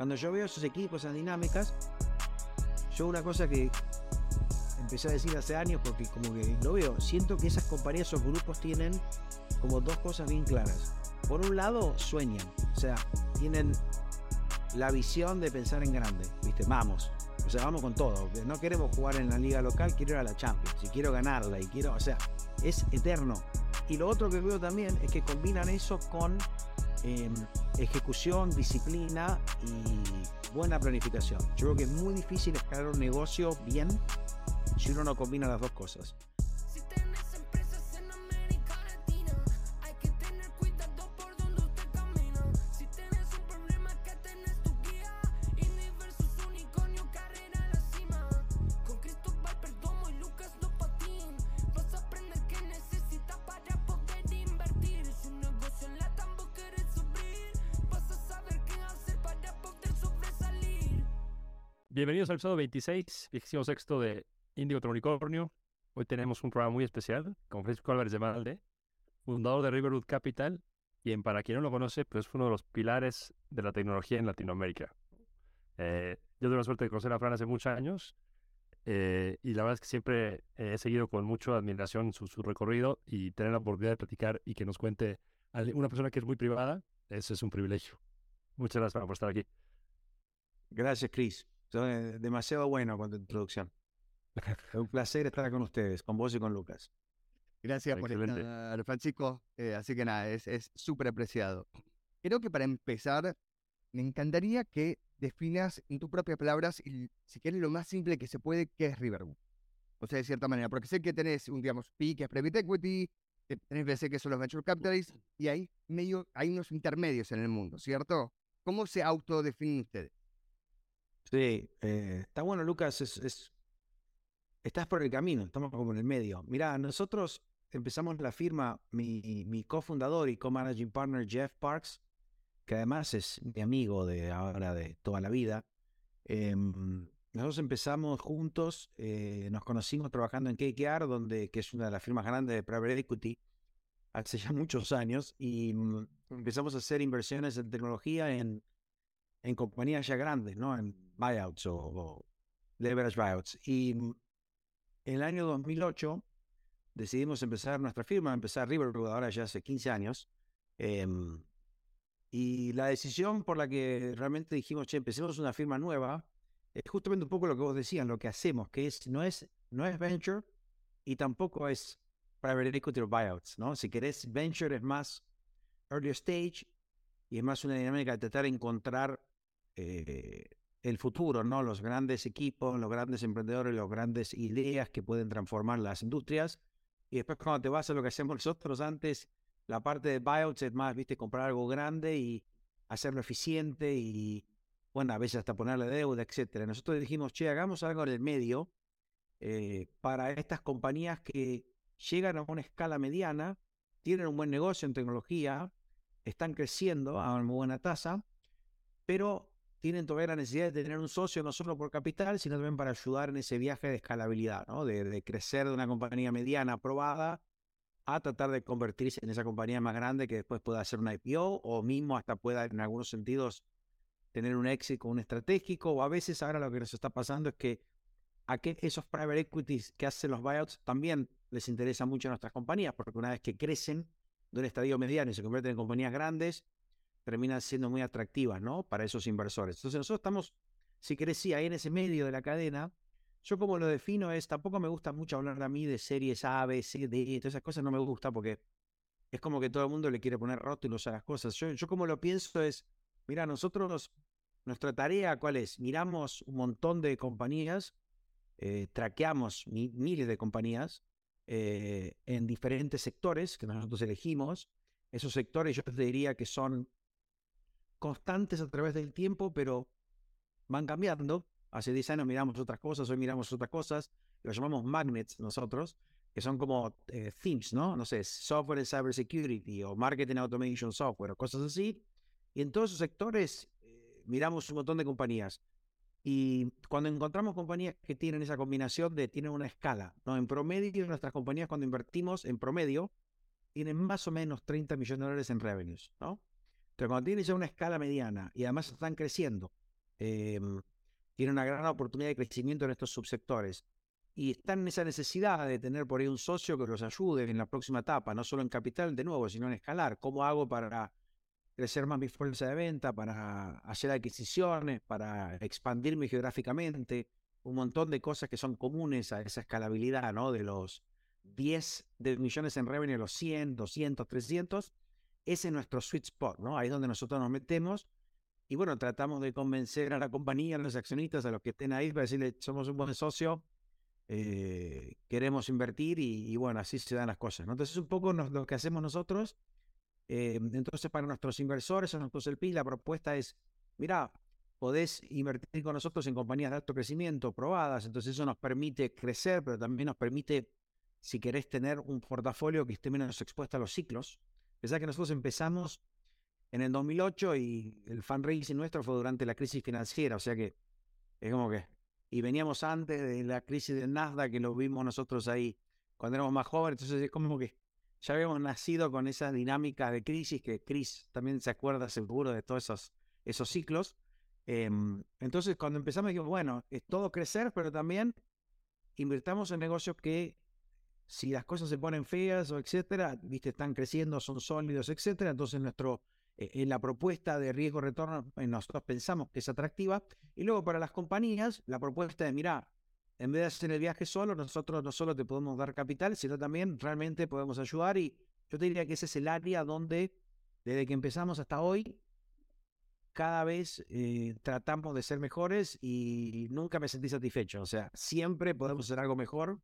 Cuando yo veo esos equipos, esas dinámicas, yo una cosa que empecé a decir hace años, porque como que lo veo, siento que esas compañías, esos grupos tienen como dos cosas bien claras. Por un lado, sueñan, o sea, tienen la visión de pensar en grande, ¿viste? Vamos, o sea, vamos con todo. No queremos jugar en la liga local, quiero ir a la Champions, y quiero ganarla, y quiero, o sea, es eterno. Y lo otro que veo también es que combinan eso con em, ejecución, disciplina y buena planificación. Yo creo que es muy difícil escalar un negocio bien si uno no combina las dos cosas. Bienvenidos al episodio 26, sexto de Índigo Unicornio. Hoy tenemos un programa muy especial con Francisco Álvarez de Malde, fundador de Riverwood Capital, quien para quien no lo conoce, pues es uno de los pilares de la tecnología en Latinoamérica. Eh, yo tuve la suerte de conocer a Fran hace muchos años eh, y la verdad es que siempre he seguido con mucha admiración su, su, recorrido y tener la oportunidad de platicar y que nos cuente a una persona que es muy privada, eso es un privilegio. Muchas gracias por estar aquí. Gracias, Chris. Eh, demasiado bueno con tu introducción. Es un placer estar con ustedes, con vos y con Lucas. Gracias por estar, Francisco. Eh, así que nada, es súper apreciado. Creo que para empezar, me encantaría que definas en tus propias palabras, y si quieres lo más simple que se puede, qué es Riverwood. O sea, de cierta manera, porque sé que tenés un, digamos, PI, que es Private Equity, tenés BC, que son los Venture Capitalists, y hay, medio, hay unos intermedios en el mundo, ¿cierto? ¿Cómo se autodefinen ustedes? Sí, eh, está bueno, Lucas, es, estás por el camino, estamos como en el medio. Mira, nosotros empezamos la firma, mi, mi cofundador y co-managing partner Jeff Parks, que además es mi amigo de ahora de toda la vida. Em, nosotros empezamos juntos, eh, nos conocimos trabajando en KKR, donde, que es una de las firmas grandes de private equity, hace ya muchos años, y mm, empezamos a hacer inversiones en tecnología en en compañías ya grandes, ¿no? En buyouts o, leverage buyouts. Y en el año 2008 decidimos empezar nuestra firma, empezar Riverwood ahora ya hace 15 años. Em, y la decisión por la que realmente dijimos, che, empecemos una firma nueva, es justamente un poco lo que vos decías, lo que hacemos, que es, no, es, no es venture y tampoco es private equity o buyouts, ¿no? Si querés, venture es más early stage y es más una dinámica de tratar de encontrar eh, el futuro, ¿no? Los grandes equipos, los grandes emprendedores, las grandes ideas que pueden transformar las industrias. Y después cuando te vas a lo que hacemos nosotros antes, la parte de buyouts es más, viste, comprar algo grande y hacerlo eficiente y, bueno, a veces hasta ponerle deuda, etcétera. Nosotros dijimos, che, hagamos algo en el medio eh, para estas compañías que llegan a una escala mediana, tienen un buen negocio en tecnología, están creciendo a una buena tasa, pero tienen todavía la necesidad de tener un socio no solo por capital, sino también para ayudar en ese viaje de escalabilidad, ¿no? de, crecer de una compañía mediana aprobada a tratar de convertirse en esa compañía más grande que después pueda hacer una IPO o mismo hasta pueda en algunos sentidos tener un éxito, un estratégico, o a veces ahora lo que nos está pasando es que a que esos private equities que hacen los buyouts también les interesa mucho a nuestras compañías, porque una vez que crecen de un estadio mediano y se convierten en compañías grandes, terminan siendo muy atractivas, ¿no? Para esos inversores. Entonces nosotros estamos, si querés, ahí en ese medio de la cadena. Yo como lo defino es, tampoco me gusta mucho hablar a mí de series A, B, C, D, todas esas cosas no me gusta porque es como que todo el mundo le quiere poner rótulos a las cosas. Yo, yo como lo pienso es, mira, nosotros, nuestra tarea, ¿cuál es? Miramos un montón de compañías, eh, traqueamos miles de compañías eh, en diferentes sectores que nosotros elegimos. Esos sectores yo diría que son constantes a través del tiempo, pero van cambiando. Hace 10 años miramos otras cosas, hoy miramos otras cosas, lo llamamos magnets nosotros, que son como eh, themes, ¿no? No sé, software and cybersecurity o marketing automation software o cosas así. Y en todos esos sectores eh, miramos un montón de compañías. Y cuando encontramos compañías que tienen esa combinación de, tienen una escala, ¿no? En promedio, nuestras compañías cuando invertimos, en promedio, tienen más o menos 30 millones de dólares en revenues, ¿no? Pero cuando tienes ya una escala mediana y además están creciendo em, tienen una gran oportunidad de crecimiento en estos subsectores y están en esa necesidad de tener por ahí un socio que los ayude en la próxima etapa, no solo en capital de nuevo, sino en escalar. ¿Cómo hago para crecer más mi fuerza de venta, para hacer adquisiciones, para expandirme geográficamente? Un montón de cosas que son comunes a esa escalabilidad, ¿no? De los 10 de millones en revenue los 100, 200, 300. Ese es nuestro sweet spot, ¿no? Ahí es donde nosotros nos metemos. Y bueno, tratamos de convencer a la compañía, a los accionistas, a los que estén ahí, para decirle, somos un buen socio, eh, queremos invertir y, bueno, así se dan las cosas. ¿no? Entonces, un poco lo que hacemos nosotros. Eh, entonces, para nuestros inversores, a nuestros LP, la propuesta es, mira, podés invertir con nosotros en compañías de alto crecimiento probadas, entonces eso nos permite crecer, pero también nos permite, si querés, tener un portafolio que esté menos expuesto a los ciclos. Pensá que nosotros empezamos en el 2008 y el fundraising nuestro fue durante la crisis financiera, o sea que es como que y veníamos antes de la crisis del Nasdaq, que lo vimos nosotros ahí cuando éramos más jóvenes, entonces es como que ya habíamos nacido con esa dinámica de crisis, que Chris también se acuerda seguro de todos esos, esos ciclos. Em, entonces cuando empezamos dijimos, bueno, es todo crecer, pero también invirtamos en negocios que si las cosas se ponen feas o etcétera, viste, están creciendo, son sólidos, etcétera, entonces nuestro eh, en la propuesta de riesgo-retorno eh, nosotros pensamos que es atractiva. Y luego para las compañías, la propuesta de, mira, en vez de hacer el viaje solo, nosotros no solo te podemos dar capital, sino también realmente podemos ayudar. Y yo te diría que ese es el área donde, desde que empezamos hasta hoy, cada vez eh, tratamos de ser mejores y nunca me sentí satisfecho. O sea, siempre podemos hacer algo mejor.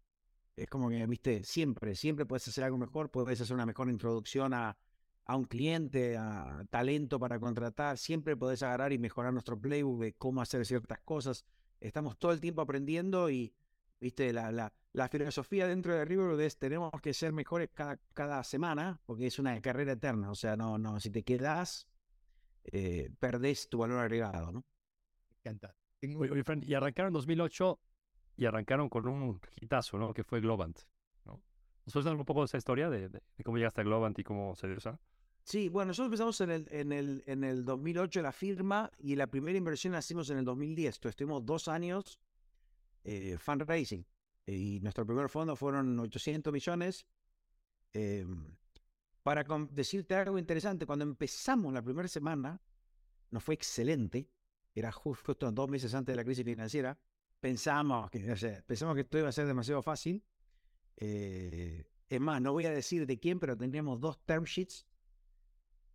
Es como que, viste, siempre, siempre puedes hacer algo mejor, puedes hacer una mejor introducción a, a un cliente, a talento para contratar, siempre podés agarrar y mejorar nuestro playbook de cómo hacer ciertas cosas. Estamos todo el tiempo aprendiendo y, viste, la, la, la filosofía dentro de Riverwood es tenemos que ser mejores cada, cada semana, porque es una carrera eterna. O sea, no, no, si te quedas, eh, perdés tu valor agregado, ¿no? Me encanta. y arrancaron en 2008 y arrancaron con un hitazo, ¿no? Que fue Globant, ¿no? ¿Nos puedes un poco de esa historia de, de, cómo llegaste a Globant y cómo se dio esa? Sí, bueno, nosotros empezamos en el, en el, en el 2008 la firma y la primera inversión la hicimos en el 2010. Entonces estuvimos dos años eh, fundraising y nuestro primer fondo fueron 800 millones. Em, para decirte algo interesante, cuando empezamos la primera semana, nos fue excelente. Era justo dos meses antes de la crisis financiera. Pensamos que, pensamos que esto iba a ser demasiado fácil. Eh, es más, no voy a decir de quién, pero teníamos dos term sheets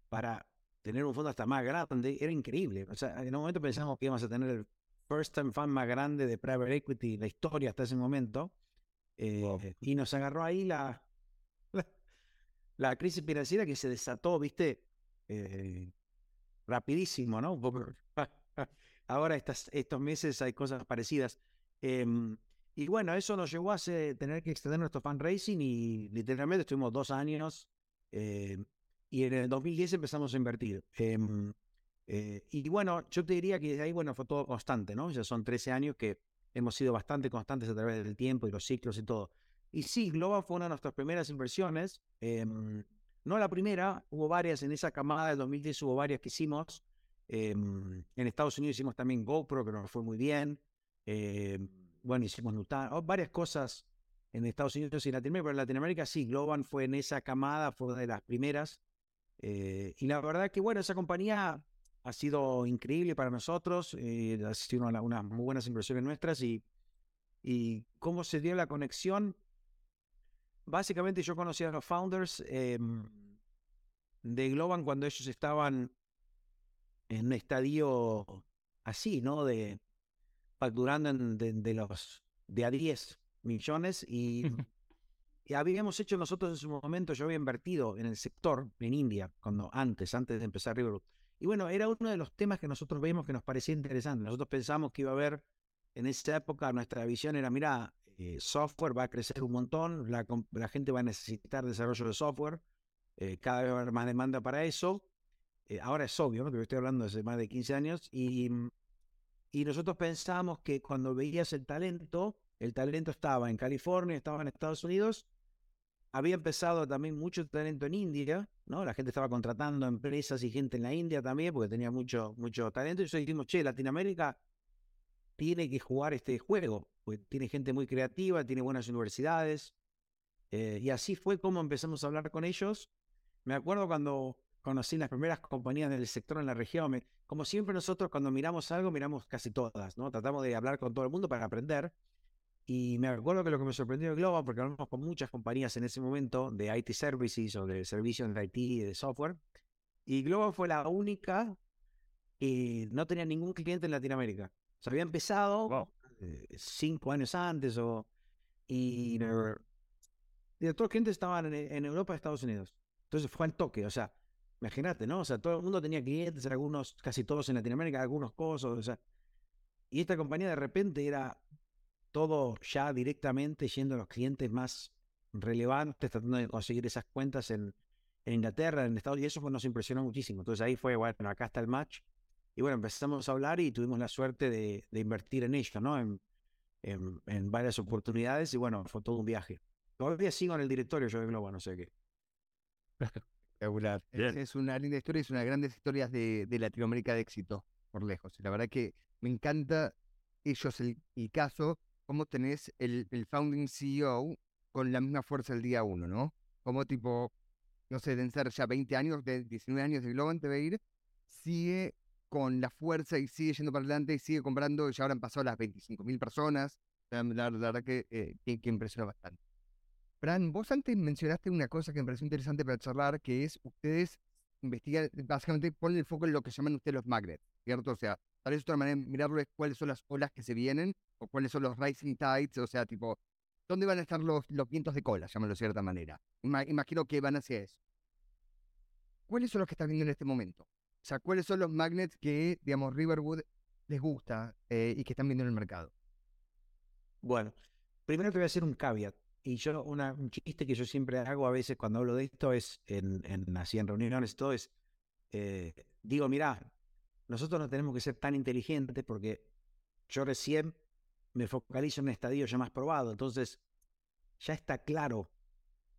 para tener un fondo hasta más grande, era increíble. O sea, en un momento pensamos que íbamos a tener el first time fund más grande de private equity la historia hasta ese momento. Eh, y nos agarró ahí la, la, crisis financiera que se desató, viste, eh, rapidísimo, ¿no? Ahora estas, estos meses hay cosas parecidas. Em, y bueno, eso nos llevó a tener que extender nuestro fundraising y literalmente estuvimos dos años eh, y en el 2010 empezamos a invertir. Em, eh, y bueno, yo te diría que ahí, bueno, fue todo constante, ¿no? Ya son 13 años que hemos sido bastante constantes a través del tiempo y los ciclos y todo. Y sí, Global fue una de nuestras primeras inversiones. Em, no la primera, hubo varias en esa camada del 2010, hubo varias que hicimos. Em, en Estados Unidos hicimos también GoPro, que nos fue muy bien. bueno, hicimos Nutan, oh, varias cosas en Estados Unidos y Latinoamérica, pero en Latinoamérica sí, Globan fue en esa camada, fue de las primeras. Eh, y la verdad que, bueno, esa compañía ha sido increíble para nosotros, eh, ha sido una, unas muy buenas inversiones nuestras y, y cómo se dio la conexión. Básicamente yo conocí a los founders em, de Globan cuando ellos estaban en un estadio así, ¿no? De facturando de, los de a 10 millones y Y habíamos hecho nosotros en su momento, yo había invertido en el sector en India, cuando antes, antes de empezar Riverwood. Y bueno, era uno de los temas que nosotros vimos que nos parecía interesante. Nosotros pensamos que iba a haber, en esa época, nuestra visión era, mira, eh, software va a crecer un montón, la, la, gente va a necesitar desarrollo de software, eh, cada vez va a haber más demanda para eso. Eh, ahora es obvio, ¿no? que estoy hablando hace más de 15 años, y, y nosotros pensamos que cuando veías el talento, el talento estaba en California, estaba en Estados Unidos, había empezado también mucho talento en India, ¿no? La gente estaba contratando empresas y gente en la India también, porque tenía mucho, mucho talento. Y nosotros dijimos, che, Latinoamérica tiene que jugar este juego, porque tiene gente muy creativa, tiene buenas universidades. Eh, y así fue como empezamos a hablar con ellos. Me acuerdo cuando conocí las primeras compañías del sector en la región. como siempre nosotros cuando miramos algo, miramos casi todas, ¿no? Tratamos de hablar con todo el mundo para aprender. Y me acuerdo que lo que me sorprendió de Global, porque hablamos con muchas compañías en ese momento de IT services o de servicios de IT y de software, y Global fue la única que no tenía ningún cliente en Latinoamérica. O sea, había empezado eh, cinco años antes o, y, y todos los clientes estaban en, Europa y Estados Unidos. Entonces fue al toque, o sea, imagínate, ¿no? O sea, todo el mundo tenía clientes, algunos, casi todos en Latinoamérica, algunos cosas, o sea, y esta compañía de repente era todo ya directamente yendo a los clientes más relevantes, tratando de conseguir esas cuentas en, Inglaterra, en Estados Unidos, y eso nos impresionó muchísimo. Entonces ahí fue, bueno, acá está el match. Y bueno, empezamos a hablar y tuvimos la suerte de, invertir en ello, ¿no? En, en, varias oportunidades y bueno, fue todo un viaje. Todavía sigo en el directorio yo de Globo, no sé qué. Espectacular. Es, una linda historia, es una de las grandes historias de, de Latinoamérica de éxito, por lejos. La verdad que me encanta ellos el, el caso cómo tenés el, el founding CEO con la misma fuerza el día uno, ¿no? Como tipo, no sé, deben ser ya 20 años, de 19 años de Globant debe ir, sigue con la fuerza y sigue yendo para adelante y sigue comprando, y ya ahora han pasado las 25 mil personas. La, verdad que, eh, que, que, impresiona bastante. Fran, vos antes mencionaste una cosa que me pareció interesante para charlar, que es ustedes investigan, básicamente ponen el foco en lo que llaman ustedes los magnets, ¿cierto? O sea, tal vez otra manera de cuáles son las olas que se vienen o cuáles son los rising tides, o sea, tipo, ¿dónde van a estar los, los vientos de cola, llámalo de cierta manera? imagino que van hacia eso. ¿Cuáles son los que están viendo en este momento? O sea, ¿cuáles son los magnets que, digamos, Riverwood les gusta eh, y que están viendo en el mercado? Bueno, primero te voy a hacer un caveat. Y yo, un chiste que yo siempre hago a veces cuando hablo de esto es, en, en así en reuniones, todo es, eh, digo, mira, nosotros no tenemos que ser tan inteligentes porque yo recién me focalizo en un estadio ya más probado. Entonces, ya está claro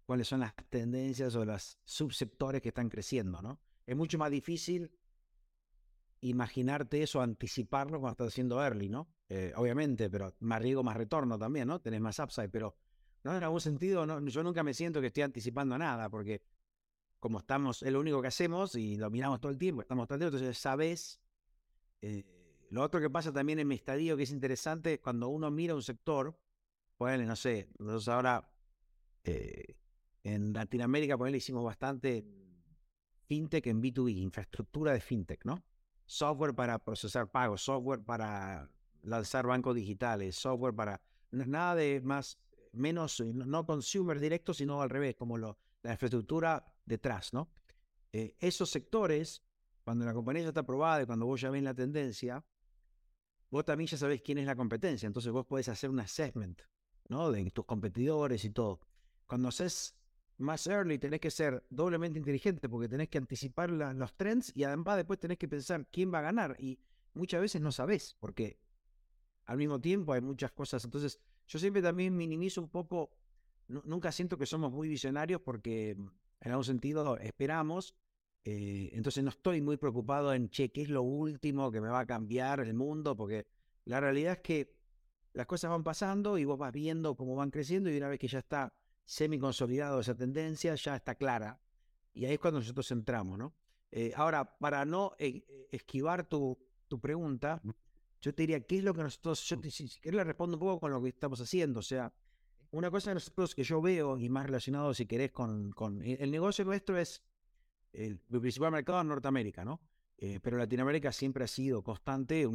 cuáles son las tendencias o los subsectores que están creciendo, ¿no? Es mucho más difícil imaginarte eso, anticiparlo cuando estás haciendo early, ¿no? Eh, obviamente, pero más riesgo, más retorno también, ¿no? Tenés más upside, pero no en algún sentido, no, yo nunca me siento que estoy anticipando nada, porque como estamos, es lo único que hacemos y lo miramos todo el tiempo, estamos todo el tiempo, entonces sabes eh, lo otro que pasa también en mi estadio que es interesante, cuando uno mira un sector, bueno, no sé, nosotros ahora eh, en Latinoamérica, por hicimos bastante fintech en B2B, infraestructura de fintech, ¿no? Software para procesar pagos, software para lanzar bancos digitales, software para... No es nada de más, menos, no consumer directo, sino al revés, como lo, la infraestructura detrás, ¿no? Eh, esos sectores, cuando la compañía ya está aprobada y cuando vos ya ven la tendencia, vos también ya sabés quién es la competencia, entonces vos podés hacer un assessment, ¿no? De tus competidores y todo. Cuando haces más early tenés que ser doblemente inteligente porque tenés que anticipar los trends y además después tenés que pensar quién va a ganar y muchas veces no sabés porque al mismo tiempo hay muchas cosas. Entonces yo siempre también minimizo un poco, nunca siento que somos muy visionarios porque en algún sentido esperamos eh, entonces no estoy muy preocupado en, che, ¿qué es lo último que me va a cambiar el mundo? Porque la realidad es que las cosas van pasando y vos vas viendo cómo van creciendo y una vez que ya está semi consolidado esa tendencia, ya está clara. Y ahí es cuando nosotros entramos, ¿no? Eh, ahora, para no e, esquivar tu, tu, pregunta, yo te diría, ¿qué es lo que nosotros, yo si, querés le respondo un poco con lo que estamos haciendo? O sea, una cosa de nosotros que yo veo y más relacionado, si querés, con, con el negocio nuestro es el, principal mercado es Norteamérica, ¿no? Eh, pero Latinoamérica siempre ha sido constante,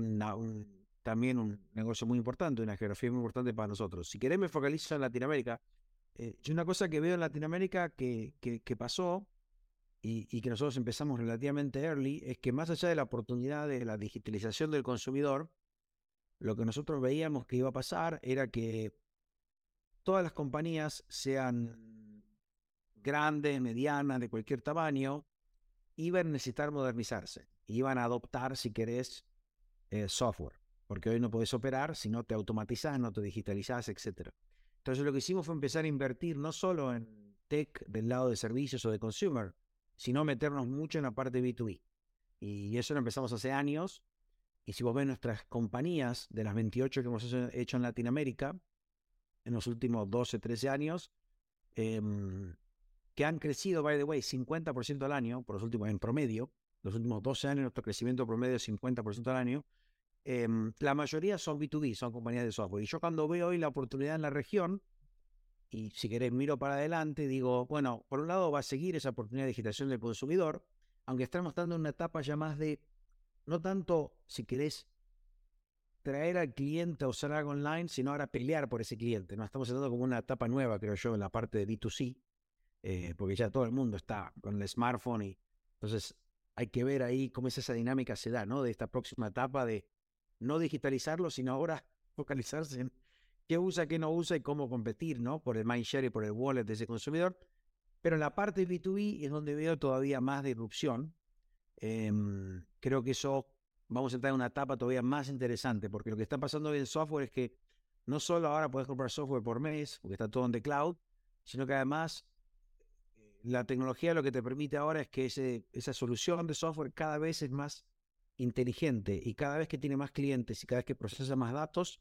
también un negocio muy importante, una geografía muy importante para nosotros. Si querés me focalizo en Latinoamérica, eh, una cosa que veo en Latinoamérica que, que, pasó y, y, que nosotros empezamos relativamente early es que más allá de la oportunidad de la digitalización del consumidor, lo que nosotros veíamos que iba a pasar era que todas las compañías sean grandes, medianas, de cualquier tamaño, iban a necesitar modernizarse. Iban a adoptar, si querés, eh, software. Porque hoy no podés operar si no te automatizás, no te digitalizás, etc. Entonces lo que hicimos fue empezar a invertir no solo en, tech del lado de servicios o de consumer, sino meternos mucho en la parte B2B. Y eso lo empezamos hace años. Y si vos ves nuestras compañías, de las 28 que hemos hecho en Latinoamérica, en los últimos 12, 13 años, em, que han crecido, by the way, 50% al año, por los últimos, en promedio, los últimos 12 años nuestro crecimiento promedio es 50% al año, em, la mayoría son B2B, son compañías de software. Y yo cuando veo hoy la oportunidad en la región, y si querés miro para adelante, digo, bueno, por un lado va a seguir esa oportunidad de digitalización del consumidor, aunque estamos dando una etapa ya más de, no tanto, si querés, traer al cliente a usar algo online, sino ahora pelear por ese cliente. ¿no? Estamos entrando como una etapa nueva, creo yo, en la parte de B2C, eh, porque ya todo el mundo está con el smartphone y entonces hay que ver ahí cómo es esa dinámica se da, ¿no? De esta próxima etapa de no digitalizarlo, sino ahora focalizarse en qué usa, qué no usa y cómo competir, ¿no? Por el mindshare y por el wallet de ese consumidor. Pero en la parte de B2B es donde veo todavía más disrupción. Em, creo que eso vamos a entrar en una etapa todavía más interesante, porque lo que está pasando hoy en software es que no solo ahora puedes comprar software por mes, porque está todo en the cloud, sino que además eh, la tecnología lo que te permite ahora es que ese, esa solución de software cada vez es más inteligente y cada vez que tiene más clientes y cada vez que procesa más datos,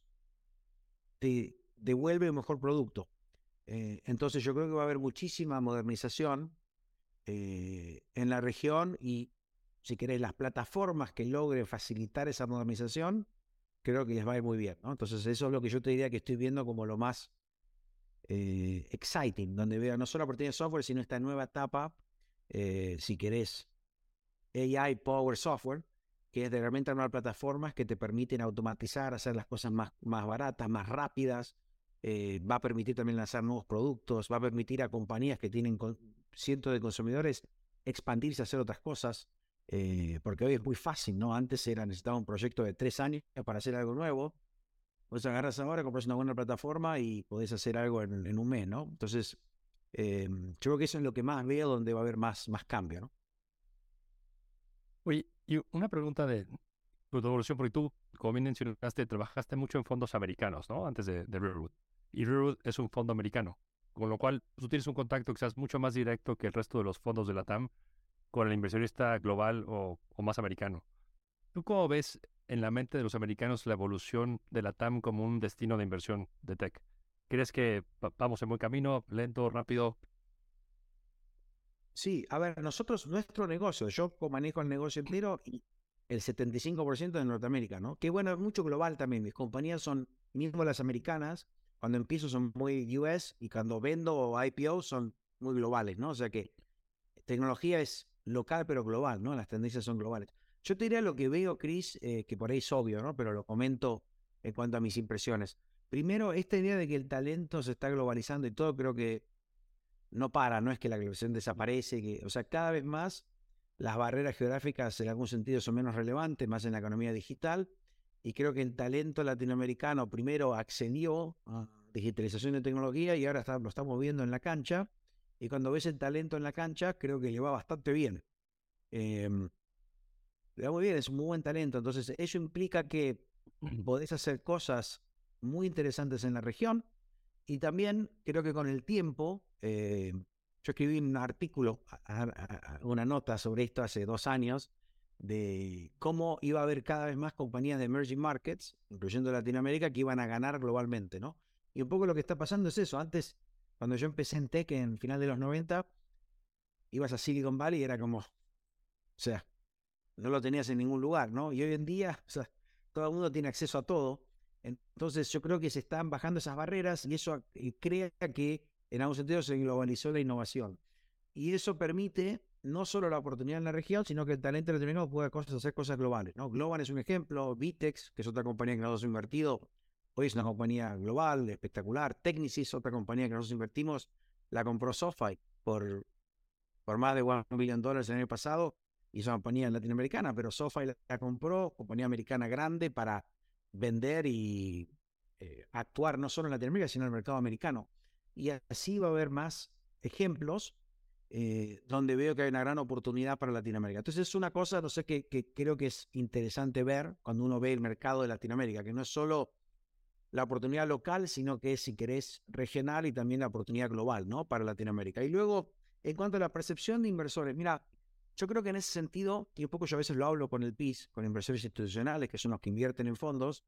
te devuelve un mejor producto. Eh, entonces yo creo que va a haber muchísima modernización eh, en la región y si querés las plataformas que logren facilitar esa modernización, creo que les va a ir muy bien. Entonces eso es lo que yo te diría que estoy viendo como lo más eh, exciting, donde veo no solo oportunidad de software, sino esta nueva etapa, si querés, AI Power Software, que es de realmente armar plataformas que te permiten automatizar, hacer las cosas más, más baratas, más rápidas. Eh, va a permitir también lanzar nuevos productos, va a permitir a compañías que tienen cientos de consumidores expandirse a hacer otras cosas, eh, porque hoy es muy fácil, ¿no? Antes era necesitaba un proyecto de tres años para hacer algo nuevo. Vos agarras ahora, compras una buena plataforma y podés hacer algo en, un mes, ¿no? Entonces, eh, yo creo que eso es lo que más veo donde va a haber más, más cambio, ¿no? Oye, y una pregunta de tu evolución, porque tú, como bien mencionaste, trabajaste mucho en fondos americanos, ¿no? Antes de, de. Y Rearwood es un fondo americano, con lo cual tú tienes un contacto quizás mucho más directo que el resto de los fondos de la TAM con el inversionista global o, más americano. ¿Tú cómo ves en la mente de los americanos la evolución de la TAM como un destino de inversión de tech? ¿Crees que vamos en buen camino, lento, rápido? Sí, a ver, nosotros, nuestro negocio, yo manejo el negocio entero y el 75% de Norteamérica, ¿no? Que bueno, es mucho global también. Mis compañías son, mismo las americanas, cuando empiezo son muy US y cuando vendo IPO son muy globales, ¿no? O sea que tecnología es local pero global, ¿no? Las tendencias son globales. Yo te diría lo que veo, Chris, eh, que por ahí es obvio, ¿no? Pero lo comento en cuanto a mis impresiones. Primero, esta idea de que el talento se está globalizando y todo, creo que no para, no es que la globalización desaparece, que, o sea, cada vez más las barreras geográficas en algún sentido son menos relevantes, más en la economía digital, y creo que el talento latinoamericano primero accedió a digitalización de tecnología y ahora lo estamos viendo en la cancha, y cuando ves el talento en la cancha, creo que le va bastante bien. Em, le va muy bien, es un muy buen talento, entonces eso implica que podés hacer cosas muy interesantes en la región, y también creo que con el tiempo, eh, yo escribí un artículo, una nota sobre esto hace dos años, de cómo iba a haber cada vez más compañías de emerging markets, incluyendo Latinoamérica, que iban a ganar globalmente, ¿no? Y un poco lo que está pasando es eso. Antes, cuando yo empecé en tech en final de los 90, ibas a Silicon Valley y era como, o sea, no lo tenías en ningún lugar, ¿no? Y hoy en día, o sea, todo el mundo tiene acceso a todo. Entonces yo creo que se están bajando esas barreras y eso eh, crea que en algún sentido se globalizó la innovación. Y eso permite no solo la oportunidad en la región, sino que el talento determinado puede hacer cosas globales. ¿no? Global es un ejemplo, Vitex, que es otra compañía que nosotros hemos invertido, hoy es una compañía global, espectacular. Technisys, otra compañía que nosotros invertimos, la compró SoFi por, por más de 1 billón de dólares el año pasado, y es una compañía latinoamericana, pero SoFi la compró, compañía americana grande, para vender y eh, actuar no solo en Latinoamérica, sino en el mercado americano. Y así va a haber más ejemplos eh, donde veo que hay una gran oportunidad para Latinoamérica. Entonces es una cosa, no sé, que, creo que es interesante ver cuando uno ve el mercado de Latinoamérica, que no es solo la oportunidad local, sino que es, si querés, regional y también la oportunidad global, ¿no? Para Latinoamérica. Y luego, en cuanto a la percepción de inversores, mira, yo creo que en ese sentido, y un poco yo a veces lo hablo con el PIS, con inversores institucionales, que son los que invierten en fondos,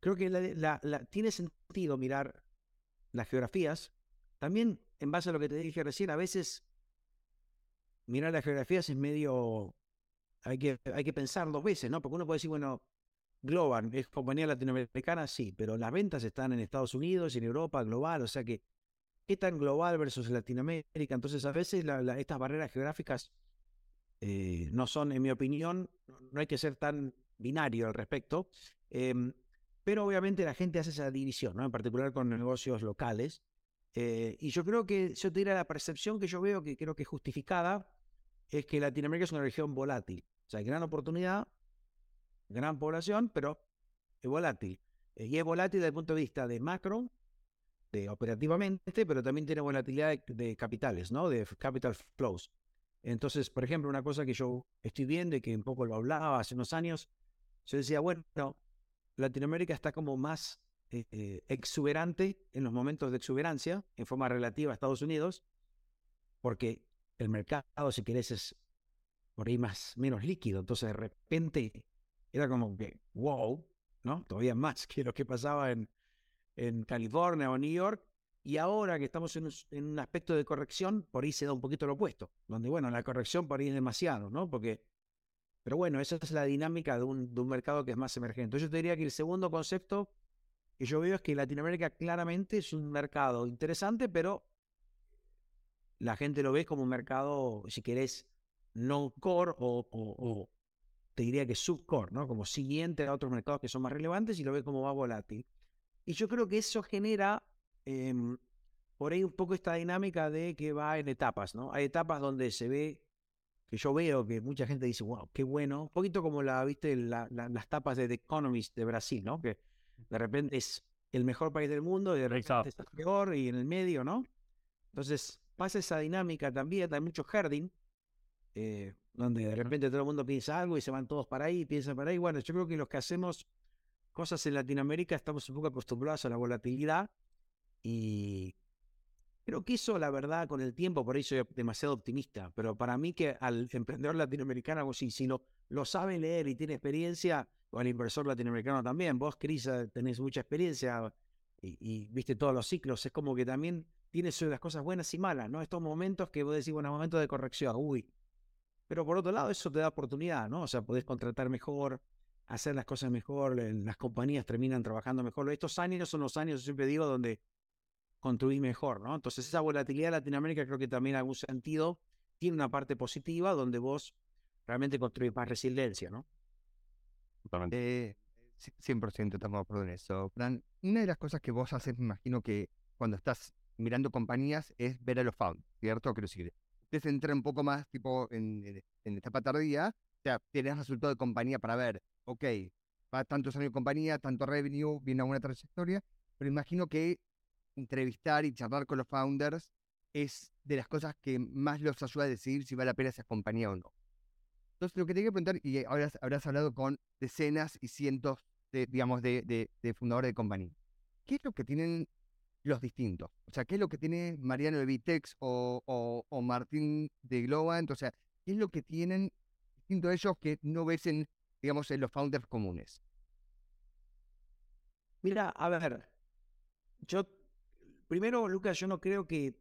creo que tiene sentido mirar las geografías. También, en base a lo que te dije recién, a veces mirar las geografías es medio... Hay que, hay que pensar dos veces, ¿no? Porque uno puede decir, bueno, Global es compañía latinoamericana, sí, pero las ventas están en Estados Unidos y en Europa, global, o sea que, ¿qué tan global versus Latinoamérica? Entonces, a veces estas barreras geográficas eh, no son, en mi opinión, no hay que ser tan binario al respecto, em, pero obviamente la gente hace esa división, ¿no? En particular con negocios locales. Eh, y yo creo que, yo te diría la percepción que yo veo, que creo que es justificada, es que Latinoamérica es una región volátil. O sea, hay gran oportunidad, gran población, pero es volátil. Eh, y es volátil desde el punto de vista de macro, de operativamente, pero también tiene volatilidad de, capitales, ¿no? De capital flows. Entonces, por ejemplo, una cosa que yo estoy viendo y que un poco lo hablaba hace unos años, yo decía, bueno, Latinoamérica está como más eh, eh, exuberante en los momentos de exuberancia, en forma relativa a Estados Unidos, porque el mercado, si querés, es por ahí más, menos líquido. Entonces, de repente, era como que, wow, ¿no? Todavía más que lo que pasaba en, en California o New York. Y ahora que estamos en un, aspecto de corrección, por ahí se da un poquito lo opuesto, donde, bueno, la corrección por ahí es demasiado, ¿no? Porque, pero bueno, esa es la dinámica de un, de un mercado que es más emergente. Yo te diría que el segundo concepto que yo veo es que Latinoamérica claramente es un mercado interesante, pero la gente lo ve como un mercado, si querés, no core o, te diría que subcore, ¿no? Como siguiente a otros mercados que son más relevantes y lo ve como más volátil. Y yo creo que eso genera em, por ahí un poco esta dinámica de que va en etapas, ¿no? Hay etapas donde se ve, que yo veo que mucha gente dice, wow, qué bueno, un poquito como la, viste, las tapas de The Economist de Brasil, ¿no? Que de repente es el mejor país del mundo y de repente es el peor y en el medio, ¿no? Entonces pasa esa dinámica también, hay mucho herding, eh, donde de repente todo el mundo piensa algo y se van todos para ahí, piensan para ahí. Bueno, yo creo que los que hacemos cosas en Latinoamérica estamos un poco acostumbrados a la volatilidad y creo que eso, la verdad, con el tiempo, por ahí soy demasiado optimista, pero para mí que al emprendedor latinoamericano, si, si lo, lo sabe leer y tiene experiencia, o al inversor latinoamericano también, vos, Cris, tenés mucha experiencia y, y, viste todos los ciclos, es como que también tienes las cosas buenas y malas, ¿no? Estos momentos que vos decís, bueno, momentos de corrección, uy, pero por otro lado, eso te da oportunidad, ¿no? O sea, podés contratar mejor, hacer las cosas mejor, las compañías terminan trabajando mejor. Estos años son los años, yo siempre digo, donde construís mejor, ¿no? Entonces, esa volatilidad de Latinoamérica creo que también en algún sentido tiene una parte positiva donde vos realmente construís más resiliencia, ¿no? Eh, 100% estamos de acuerdo en eso. Fran, una de las cosas que vos haces, me imagino que cuando estás mirando compañías es ver a los founders, ¿cierto? Quiero decir, te entra un poco más tipo en, en etapa tardía, o sea, tienes resultado de compañía para ver, ok, va tantos años de compañía, tanto revenue, viene a una trayectoria, pero imagino que entrevistar y charlar con los founders es de las cosas que más los ayuda a decidir si vale la pena esa compañía o no. Entonces, lo que te quiero preguntar, y ahora habrás hablado con decenas y cientos de, digamos, de, de fundadores de compañía, ¿qué es lo que tienen los distintos. O sea, ¿qué es lo que tiene Mariano de Vitex o, Martín de Globant? O sea, ¿qué es lo que tienen distinto de ellos que no ves en, digamos, en los founders comunes? Mira, a ver, yo, primero, Lucas, yo no creo que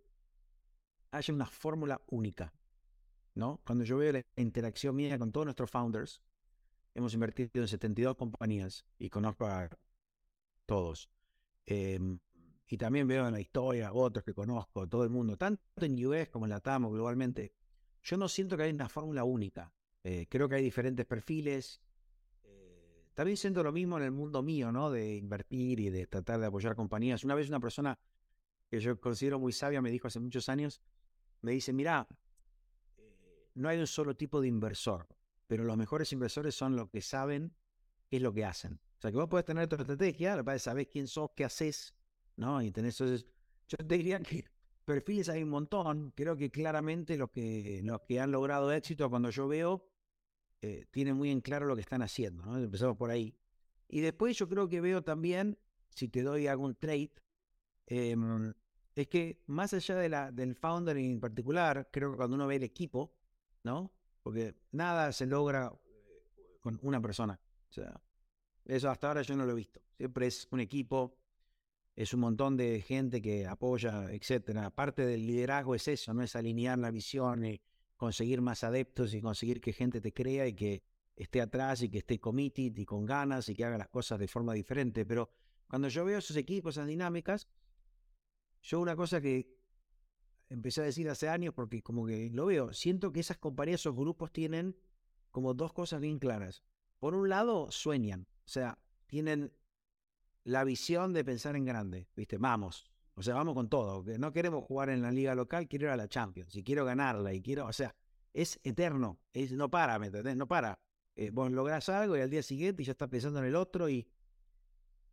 haya una fórmula única, ¿no? Cuando yo veo la interacción mía con todos nuestros founders, hemos invertido en 72 compañías y conozco a todos. Eh, y también veo en la historia otros que conozco, todo el mundo, tanto en US como en la TAM globalmente, yo no siento que hay una fórmula única. Eh, creo que hay diferentes perfiles. Eh, también siento lo mismo en el mundo mío, ¿no? De invertir y de tratar de apoyar compañías. Una vez una persona que yo considero muy sabia me dijo hace muchos años, me dice, mira, eh, no hay un solo tipo de inversor, pero los mejores inversores son los que saben qué es lo que hacen. O sea, que vos podés tener tu estrategia, lo que sabés quién sos, qué haces, ¿no? Y tenés, entonces, yo te diría que perfiles hay un montón. Creo que claramente los que, los que han logrado éxito, cuando yo veo, eh, tienen muy en claro lo que están haciendo, ¿no? Empezamos por ahí. Y después yo creo que veo también si te doy algún trade, em, es que más allá de la, del founder en particular, creo que cuando uno ve el equipo, ¿no? Porque nada se logra eh, con una persona. Eso hasta ahora yo no lo he visto. Siempre es un equipo, es un montón de gente que apoya, etcétera. Parte del liderazgo es eso, no es alinear la visión y conseguir más adeptos y conseguir que gente te crea y que esté atrás y que esté committed y con ganas y que haga las cosas de forma diferente. Pero cuando yo veo esos equipos, esas dinámicas, yo una cosa que empecé a decir hace años, porque como que lo veo, siento que esas compañías, esos grupos tienen como dos cosas bien claras. Por un lado, sueñan, o sea, tienen la visión de pensar en grande, ¿viste? Vamos, o sea, vamos con todo. No queremos jugar en la liga local, quiero ir a la Champions, y quiero ganarla, y quiero, o sea, es eterno, es, no para, ¿me entendés? No para. Eh, vos lográs algo y al día siguiente ya estás pensando en el otro y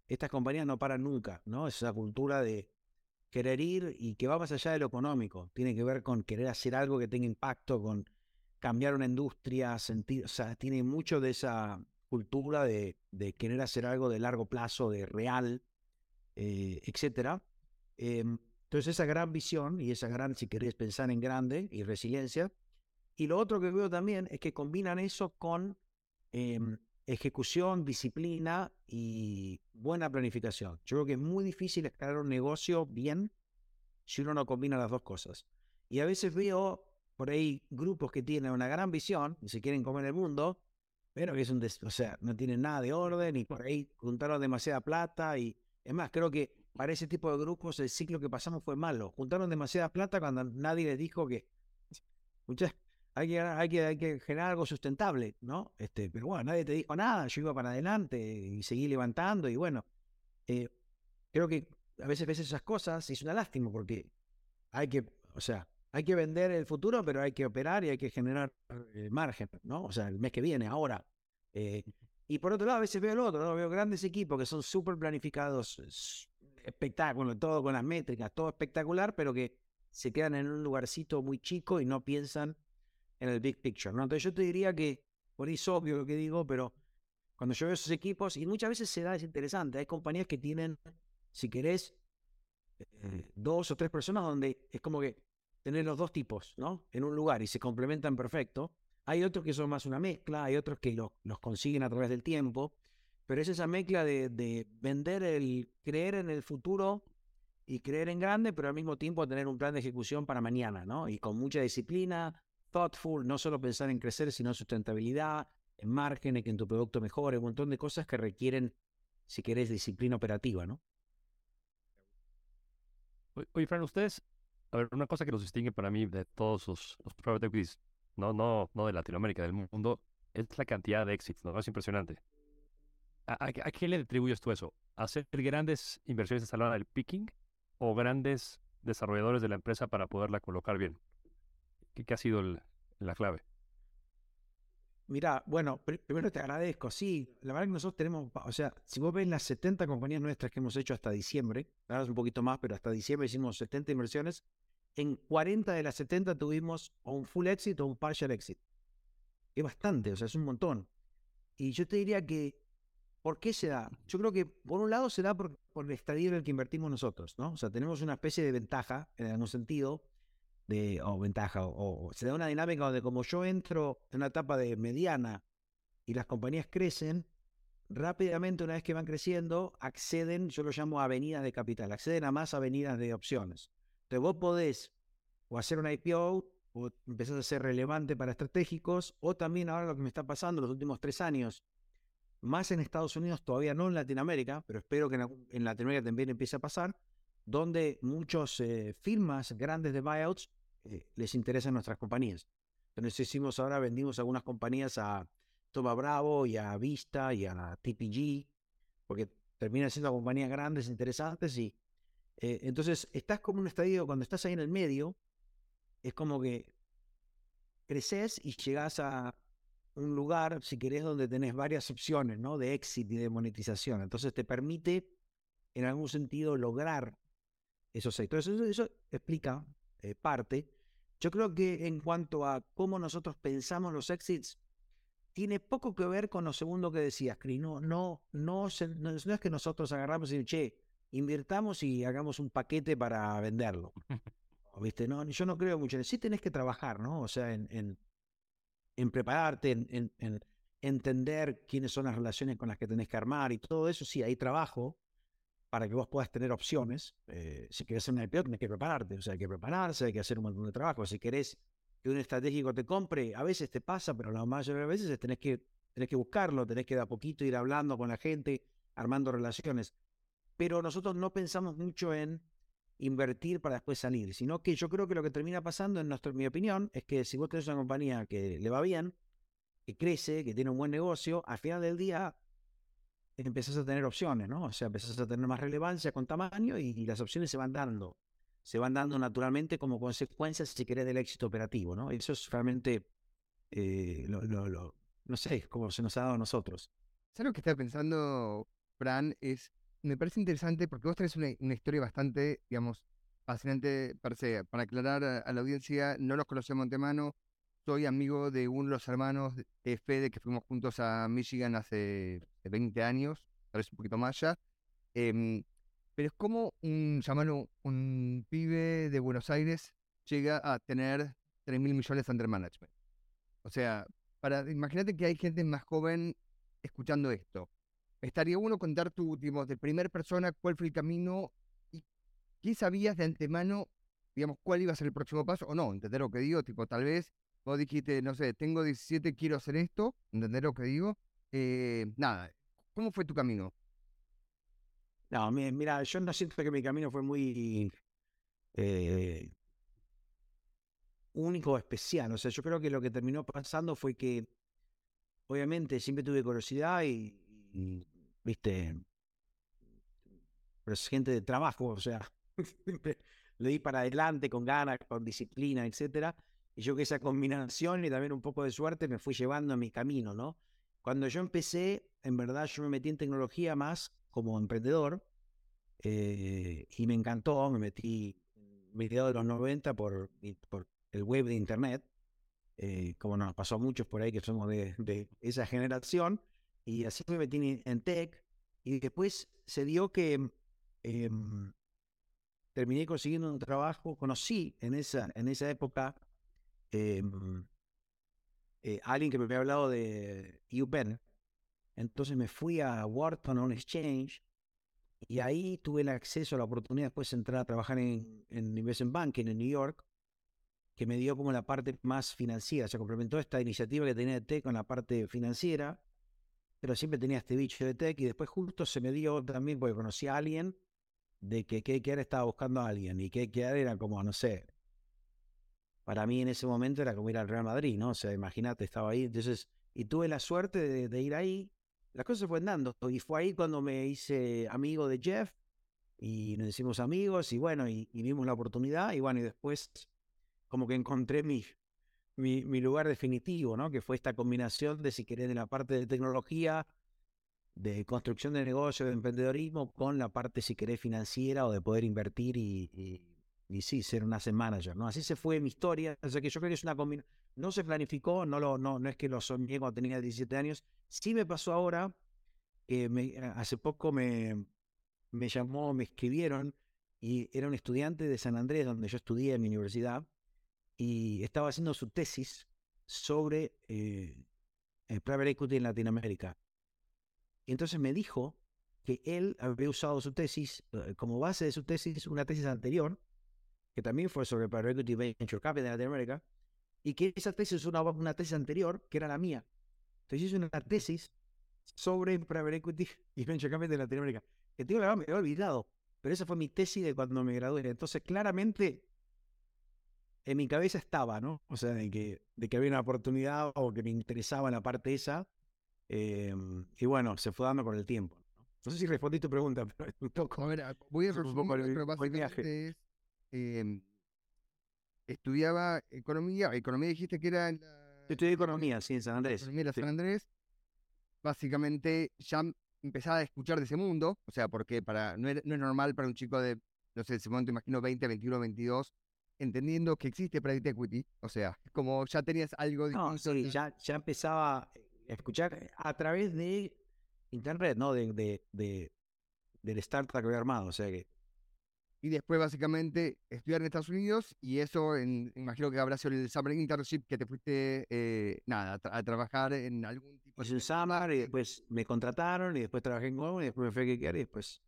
estas compañías no paran nunca, ¿no? Esa cultura de querer ir y que va más allá de lo económico. Tiene que ver con querer hacer algo que tenga impacto, con cambiar una industria, sentir, o sea, tiene mucho de esa cultura de, querer hacer algo de largo plazo, de real, eh, etcétera. Em, entonces esa gran visión y esa gran, si querés pensar en grande y resiliencia. Y lo otro que veo también es que combinan eso con em, ejecución, disciplina y buena planificación. Yo creo que es muy difícil escalar un negocio bien si uno no combina las dos cosas. Y a veces veo por ahí grupos que tienen una gran visión y se quieren comer el mundo, pero que es un, o sea, no tienen nada de orden y por ahí juntaron demasiada plata y es más, creo que para ese tipo de grupos el ciclo que pasamos fue malo. Juntaron demasiada plata cuando nadie les dijo que muchas hay que, hay que, hay que generar algo sustentable, ¿no? Este, pero bueno, nadie te dijo nada, yo iba para adelante y seguí levantando y bueno, eh, creo que a veces ves esas cosas y es una lástima porque hay que, o sea, hay que vender el futuro, pero hay que operar y hay que generar eh, margen, ¿no? O sea, el mes que viene, ahora. Eh, y por otro lado, a veces veo el otro, ¿no? Veo grandes equipos que son súper planificados, espectáculo, todo con las métricas, todo espectacular, pero que se quedan en un lugarcito muy chico y no piensan en el big picture, ¿no? Entonces yo te diría que, por ahí es obvio lo que digo, pero cuando yo veo esos equipos, y muchas veces se da, es interesante, hay compañías que tienen, si querés, eh, dos o tres personas donde es como que tener los dos tipos, ¿no? En un lugar y se complementan perfecto. Hay otros que son más una mezcla, hay otros que los consiguen a través del tiempo, pero es esa mezcla de, de, vender el creer en el futuro y creer en grande, pero al mismo tiempo tener un plan de ejecución para mañana, ¿no? Y con mucha disciplina, thoughtful, no solo pensar en crecer, sino en sustentabilidad, en margen, en que en tu producto mejore, un montón de cosas que requieren, si querés, disciplina operativa, ¿no? Oye, Fran, ustedes, a ver, una cosa que nos distingue para mí de todos los, los private equities, no, no, no de Latinoamérica, del mundo, es la cantidad de éxitos, ¿no? Es impresionante. ¿A, qué le atribuyes tú eso? ¿Hacer grandes inversiones de salón del picking o grandes desarrolladores de la empresa para poderla colocar bien? ¿Qué, ha sido la clave? Mira, bueno, primero te agradezco. Sí, la verdad que nosotros tenemos, o sea, si vos ves las 70 compañías nuestras que hemos hecho hasta diciembre, ahora es un poquito más, pero hasta diciembre hicimos 70 inversiones, en 40 de las 70 tuvimos un full exit o un partial exit. Es bastante, o sea, es un montón. Y yo te diría que, ¿por qué se da? Yo creo que, por un lado, se da por, el estadio en el que invertimos nosotros, ¿no? O sea, tenemos una especie de ventaja, en algún sentido, o ventaja, o, se da una dinámica donde como yo entro en una etapa de mediana y las compañías crecen, rápidamente una vez que van creciendo, acceden, yo lo llamo avenidas de capital, acceden a más avenidas de opciones. Entonces vos podés o hacer una IPO o empezás a ser relevante para estratégicos, o también ahora lo que me está pasando los últimos tres años, más en Estados Unidos, todavía no en Latinoamérica, pero espero que en, Latinoamérica también empiece a pasar, donde muchas eh, firmas grandes de buyouts eh, les interesan nuestras compañías. Entonces hicimos ahora, vendimos algunas compañías a Toma Bravo y a Vista y a TPG, porque terminan siendo compañías grandes, interesantes y eh, entonces estás como un estadio, cuando estás ahí en el medio, es como que creces y llegas a un lugar, si querés, donde tenés varias opciones, ¿no? De éxito y de monetización. Entonces te permite, en algún sentido, lograr esos sectores. eso explica eh, parte. Yo creo que en cuanto a cómo nosotros pensamos los exits, tiene poco que ver con lo segundo que decías, Cris. No, no, no, no, es que nosotros agarramos y decimos, che, invirtamos y hagamos un paquete para venderlo. ¿Viste? No, yo no creo mucho en eso. Sí tenés que trabajar, ¿no? O sea, en, en, en prepararte, en, en, entender quiénes son las relaciones con las que tenés que armar y todo eso. Sí, hay trabajo para que vos puedas tener opciones. Eh, si querés ser un IPO, tenés que prepararte. O sea, hay que prepararse, hay que hacer un montón de trabajo. Si querés que un estratégico te compre, a veces te pasa, pero la mayoría de las veces tenés que, tenés que buscarlo, tenés que de a poquito ir hablando con la gente, armando relaciones. Pero nosotros no pensamos mucho en invertir para después salir, sino que yo creo que lo que termina pasando, en nuestra, mi opinión, es que si vos tenés una compañía que le va bien, que crece, que tiene un buen negocio, al final del día empezás a tener opciones, ¿no? O sea, empezás a tener más relevancia con tamaño y, las opciones se van dando. Se van dando naturalmente como consecuencias, si querés, del éxito operativo, ¿no? Eso es realmente, eh, lo, no sé, como se nos ha dado a nosotros. ¿Sabes lo que estaba pensando, Fran? Es me parece interesante porque vos tenés una, historia bastante, digamos, fascinante para, para aclarar a, la audiencia, no los conocemos antemano, soy amigo de uno de los hermanos de Fede que fuimos juntos a Michigan hace 20 años, tal vez un poquito más ya. Em, pero es como un, llamarlo, un pibe de Buenos Aires llega a tener 3 mil millones under management. O sea, imagínate que hay gente más joven escuchando esto estaría uno contar tu, digamos, de primera persona cuál fue el camino y qué sabías de antemano, digamos, cuál iba a ser el próximo paso o no, entender lo que digo, tipo, tal vez vos dijiste, no sé, tengo 17, quiero hacer esto, entender lo que digo. Eh, nada, ¿cómo fue tu camino? No, mira, yo no siento que mi camino fue muy eh, único o especial. O sea, yo creo que lo que terminó pasando fue que, obviamente, siempre tuve curiosidad y, viste, pero es gente de trabajo, o sea, le di para adelante con ganas, con disciplina, etcétera. Y yo que esa combinación y también un poco de suerte me fui llevando a mi camino, ¿no? Cuando yo empecé, en verdad yo me metí en tecnología más como emprendedor eh, y me encantó, me metí mediados de los 90 por, por el web de internet, eh, como nos pasó a muchos por ahí que somos de, de esa generación, y así me metí en tech. Y después se dio que em, terminé consiguiendo un trabajo. Conocí en esa, en esa época em, eh, alguien que me había hablado de UPenn. Entonces me fui a Wharton on Exchange y ahí tuve el acceso a la oportunidad después de entrar a trabajar en, en Investment Banking en New York, que me dio como la parte más financiera. Se complementó esta iniciativa que tenía de tech con la parte financiera pero siempre tenía este bicho de tech y después justo se me dio también porque conocí a alguien de que KKR estaba buscando a alguien y KKR era como, no sé, para mí en ese momento era como ir al Real Madrid, ¿no? O sea, imagínate, estaba ahí, entonces, y tuve la suerte de, ir ahí, las cosas se fueron dando y fue ahí cuando me hice amigo de Jeff y nos hicimos amigos y bueno, y, vimos la oportunidad y bueno, y después como que encontré mi, mi, lugar definitivo, ¿no? Que fue esta combinación de, si querés, de la parte de tecnología, de construcción de negocio, de emprendedorismo, con la parte, si querés, financiera o de poder invertir y, y, sí, ser un asset manager, ¿no? Así se fue mi historia. O sea que yo creo que es una combinación. No se planificó, no, lo, no, no es que lo soñé cuando tenía 17 años. Sí me pasó ahora, que me, hace poco me, me llamó, me escribieron y era un estudiante de San Andrés, donde yo estudié en mi universidad, y estaba haciendo su tesis sobre eh, el private equity en Latinoamérica. Y entonces me dijo que él había usado su tesis, eh, como base de su tesis, una tesis anterior, que también fue sobre private equity venture capital en Latinoamérica, y que esa tesis es una, una tesis anterior, que era la mía. Entonces hice una tesis sobre private equity y venture capital en Latinoamérica. La verdad, me había olvidado, pero esa fue mi tesis de cuando me gradué. Entonces, claramente, en mi cabeza estaba, ¿no? O sea, de que, de que había una oportunidad o que me interesaba la parte esa. Em, y bueno, se fue dando con el tiempo. No, sé si respondí tu pregunta, pero un poco. A ver, voy a resumir, pero básicamente es, eh, estudiaba economía, economía dijiste que era en la... estudié economía, sí, en San Andrés. Economía en San Andrés. Básicamente ya empezaba a escuchar de ese mundo, o sea, porque para no es, no es normal para un chico de, no sé, ese momento imagino 20, 21, 22, entendiendo que existe private equity, o sea, como ya tenías algo de... No, sí, ya, ya empezaba, escuchar a través de internet, ¿no? De, de, de del startup que había armado, o sea que y después básicamente estudiar en Estados Unidos y eso en, imagino que habrá sido el Summer Internship que te fuiste, eh, nada, a, trabajar en algún tipo pues el Summer y después me contrataron y después trabajé en Google y después me fui a KKR y después...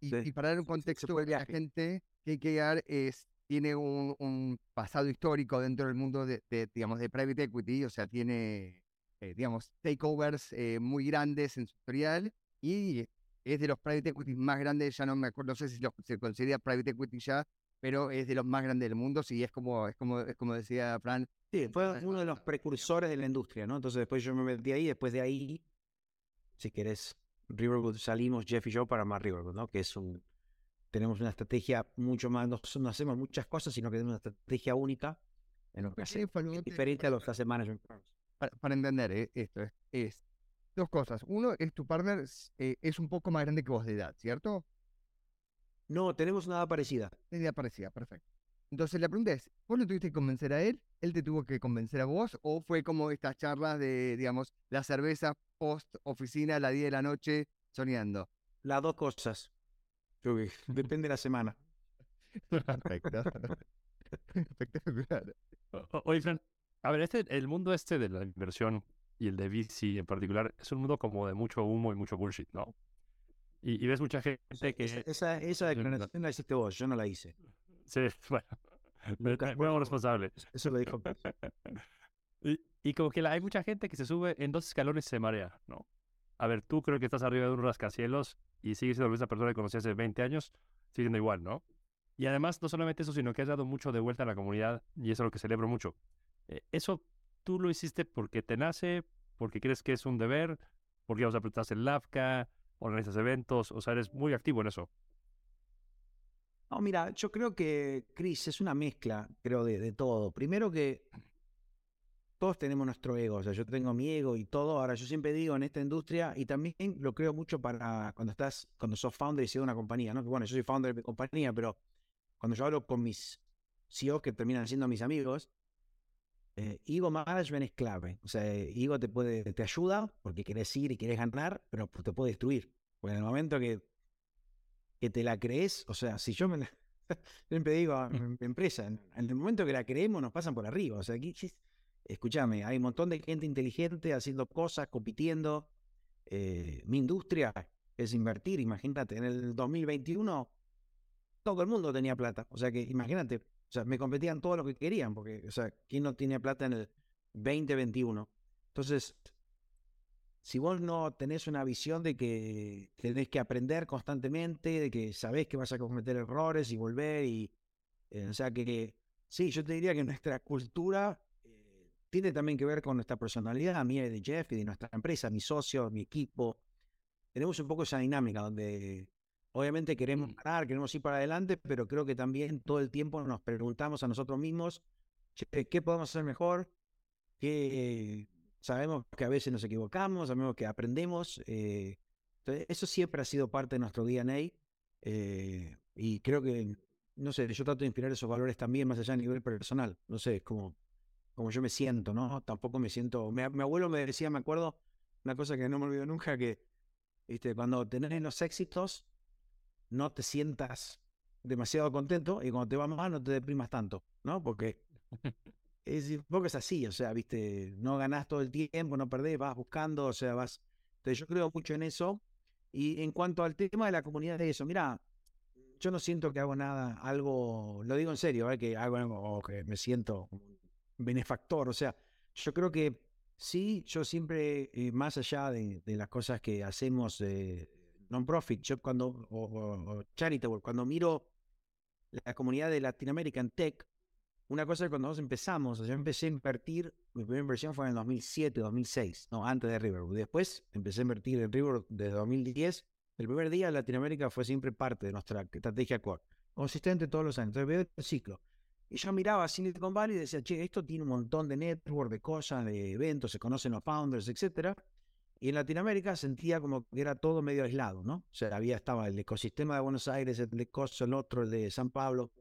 Y, para dar un contexto, la gente, KKR es, tiene un, un, pasado histórico dentro del mundo de, digamos, de private equity, o sea, tiene, eh, digamos, takeovers eh, muy grandes en su historial y es de los private equity más grandes, ya no me acuerdo, no sé si se considera private equity ya, pero es de los más grandes del mundo, sí, es como, es como, es como decía Fran. Sí, fue uno de los precursores de la industria, ¿no? Entonces después yo me metí ahí, después de ahí, si querés, Riverwood salimos, Jeff y yo, para más Riverwood, ¿no? Que es un, tenemos una estrategia mucho más, no, hacemos muchas cosas, sino que tenemos una estrategia única en lo que hacemos, diferente a los que hace management para, para entender eh, esto, es, es dos cosas. Uno es tu partner eh, es un poco más grande que vos de edad, ¿cierto? No, tenemos una edad parecida. Una edad parecida, perfecto. Entonces la pregunta es, ¿vos lo tuviste que convencer a él? ¿Él te tuvo que convencer a vos? ¿O fue como estas charlas de, digamos, la cerveza post oficina a las 10 de la noche soñando? Las dos cosas. Depende de la semana. Perfecto. Espectacular. Oye, Fran, a ver, este, el mundo este de la inversión y el de VC en particular, es un mundo como de mucho humo y mucho bullshit, ¿no? Y, ves mucha gente que... Esa, esa declaración la hiciste vos, yo no la hice. Sí, bueno, muy responsable. Eso lo dijo. y, y, como que hay mucha gente que se sube en dos escalones y se marea, ¿no? A ver, tú creo que estás arriba de un rascacielos y sigues siendo la misma persona que conocí hace 20 años, sigue siendo igual, ¿no? Y además, no solamente eso, sino que has dado mucho de vuelta a la comunidad y eso es lo que celebro mucho. Eh, eso tú lo hiciste porque te nace, porque crees que es un deber, porque vas a apretar el LAFCA, organizas eventos, o sea, eres muy activo en eso. No, mira, yo creo que, Chris, es una mezcla, creo, de, todo. Primero que todos tenemos nuestro ego, o sea, yo tengo mi ego y todo. Ahora, yo siempre digo en esta industria, y también lo creo mucho para cuando estás, cuando sos founder y CEO de una compañía, ¿no? Bueno, yo soy founder de mi compañía, pero cuando yo hablo con mis CEOs que terminan siendo mis amigos, eh, ego management es clave. O sea, ego te puede, te ayuda porque querés ir y querés ganar, pero te puede destruir. Porque en el momento que, que te la crees, o sea, si yo me siempre digo a mi empresa, en, el momento que la creemos nos pasan por arriba. O sea, aquí, escúchame, hay un montón de gente inteligente haciendo cosas, compitiendo. Eh, mi industria es invertir, imagínate, en el 2021 todo el mundo tenía plata. O sea que imagínate, o sea, me competían todo lo que querían, porque, o sea, ¿quién no tiene plata en el 2021? Entonces, si vos no tenés una visión de que tenés que aprender constantemente, de que sabés que vas a cometer errores y volver, y, eh, o sea, que, sí, yo te diría que nuestra cultura tiene también que ver con nuestra personalidad, mía y de Jeff y de nuestra empresa, mi socio, mi equipo. Tenemos un poco esa dinámica donde Obviamente queremos mm. ganar, queremos ir para adelante, pero creo que también todo el tiempo nos preguntamos a nosotros mismos, ¿qué podemos hacer mejor? ¿Qué, sabemos que a veces nos equivocamos, sabemos que aprendemos. Eh, entonces, eso siempre ha sido parte de nuestro DNA eh, y creo que, no sé, yo trato de inspirar esos valores también más allá a nivel personal. No sé, como, como yo me siento, ¿no? Tampoco me siento... Mi, mi abuelo me decía, me acuerdo, una cosa que no me olvido nunca, que ¿viste? cuando tenés los éxitos, no te sientas demasiado contento y cuando te va mal no te deprimas tanto, ¿no? Porque es, porque es así, o sea, viste, no ganás todo el tiempo, no perdés, vas buscando, o sea, vas. Entonces yo creo mucho en eso. Y en cuanto al tema de la comunidad de eso, mira, yo no siento que hago nada, algo, lo digo en serio, ¿eh? que hago algo que me siento benefactor, o sea, yo creo que sí, yo siempre, eh, más allá de, las cosas que hacemos, eh, non-profit, yo cuando, o, charitable, cuando miro la comunidad de Latinoamérica en tech, una cosa es cuando nosotros empezamos, o yo empecé a invertir, mi primera inversión fue en el 2007, 2006, no, antes de Riverwood. Después empecé a invertir en Riverwood desde 2010. El primer día Latinoamérica fue siempre parte de nuestra estrategia core, consistente todos los años. Entonces veo el ciclo. Y yo miraba Silicon Valley y decía, che, esto tiene un montón de network, de cosas, de eventos, se conocen los founders, etcétera. Y en Latinoamérica sentía como que era todo medio aislado, ¿no? O sea, había, estaba el ecosistema de Buenos Aires, el de Coso, el otro, el de San Pablo.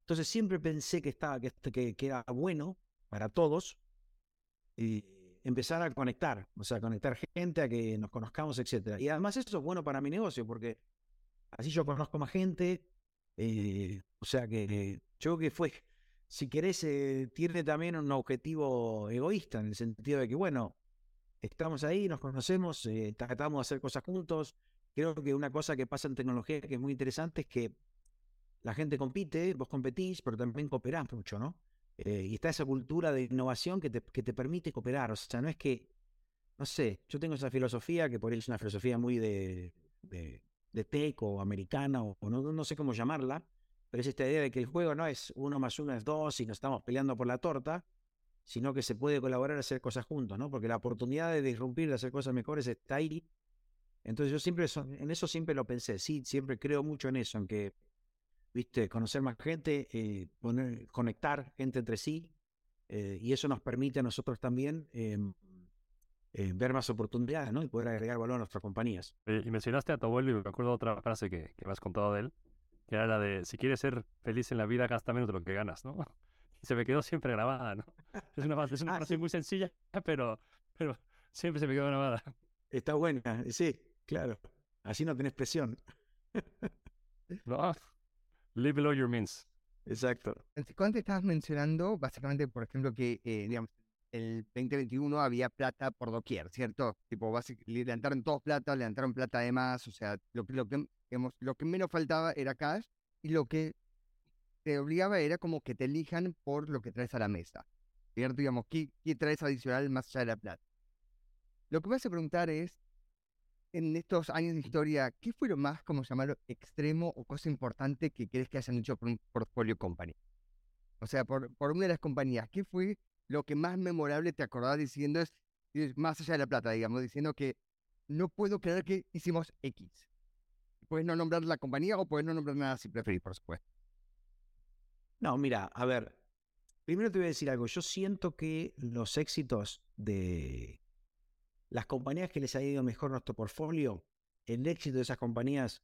Entonces siempre pensé que, estaba, que, que, era bueno para todos. Y empezar a conectar, o sea, conectar gente, a que nos conozcamos, etc. Y además eso es bueno para mi negocio, porque así yo conozco más gente, eh, o sea que yo creo que fue, si querés, eh, tiene también un objetivo egoísta, en el sentido de que, bueno, estamos ahí, nos conocemos, eh, tratamos de hacer cosas juntos. Creo que una cosa que pasa en tecnología que es muy interesante es que la gente compite, vos competís, pero también cooperás mucho, ¿no? Eh, y está esa cultura de innovación que te, que te permite cooperar. O sea, no es que, no sé, yo tengo esa filosofía que por ahí es una filosofía muy de, de, de tech o americana o, no, no, sé cómo llamarla, pero es esta idea de que el juego no es uno más uno es dos y nos estamos peleando por la torta, sino que se puede colaborar a hacer cosas juntos, ¿no? Porque la oportunidad de disrumpir, de hacer cosas mejores está ahí. Entonces yo siempre, en eso siempre lo pensé, sí, siempre creo mucho en eso, en que ¿viste? Conocer más gente, eh, poner, conectar gente entre sí, eh, y eso nos permite a nosotros también em, eh, ver más oportunidades, ¿no? Y poder agregar valor a nuestras compañías. Y mencionaste a tu y me acuerdo otra frase que, que me has contado de él, que era la de, si quieres ser feliz en la vida, gasta menos de lo que ganas, ¿no? Y se me quedó siempre grabada, ¿no? Es una, es una ah, frase muy sencilla, pero, pero siempre se me quedó grabada. Está buena, sí, claro. Así no tenés presión. No, Live below your means. Exacto. Cuando estabas mencionando, básicamente, por ejemplo, que eh, digamos, el 2021 había plata por doquier, ¿cierto? Tipo, levantaron todos plata, levantaron plata además, o sea, lo, lo, que, lo que menos faltaba era cash y lo que te obligaba era como que te elijan por lo que traes a la mesa, ¿cierto? Digamos, ¿qué, qué traes adicional más allá de la plata? Lo que me hace preguntar es, en estos años de historia, ¿qué fue lo más, como llamarlo, extremo o cosa importante que crees que hayan hecho por un portfolio company? O sea, por, por una de las compañías, ¿qué fue lo que más memorable te acordás diciendo es, más allá de la plata, digamos, diciendo que no puedo creer que hicimos X? Puedes no nombrar la compañía o puedes no nombrar nada si preferís, por supuesto. No, mira, a ver, primero te voy a decir algo. Yo siento que los éxitos de, las compañías que les ha ido mejor nuestro portfolio, el éxito de esas compañías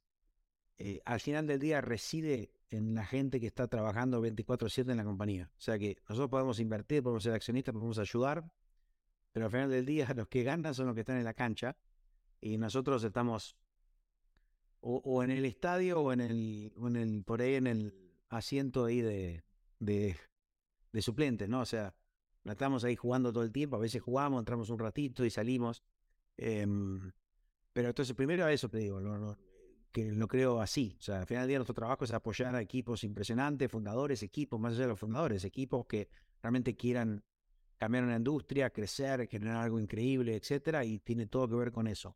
eh, al final del día reside en la gente que está trabajando 24/7 en la compañía. O sea que nosotros podemos invertir, podemos ser accionistas, podemos ayudar, pero al final del día los que ganan son los que están en la cancha y nosotros estamos o, en el estadio o en el, en el, por ahí en el asiento ahí de, suplentes, ¿no? O sea, estamos ahí jugando todo el tiempo, a veces jugamos, entramos un ratito y salimos. Em, pero entonces, primero a eso te digo, que lo creo así. O sea, al final del día nuestro trabajo es apoyar a equipos impresionantes, fundadores, equipos, más allá de los fundadores, equipos que realmente quieran cambiar una industria, crecer, generar algo increíble, etcétera, y tiene todo que ver con eso.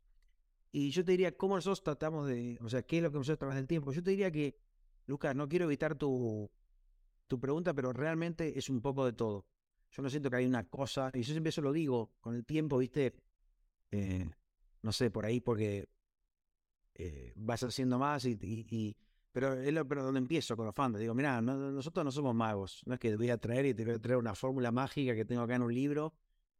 Y yo te diría, ¿cómo nosotros tratamos de, o sea, qué es lo que nosotros través del tiempo? Yo te diría que, Lucas, no quiero evitar tu, tu pregunta, pero realmente es un poco de todo. Yo no siento que hay una cosa, y yo siempre eso lo digo, con el tiempo, viste, eh, no sé, por ahí porque eh, vas haciendo más y, pero es lo, pero donde empiezo con los fans. Digo, mira, nosotros no somos magos. No es que te voy a traer y te voy a traer una fórmula mágica que tengo acá en un libro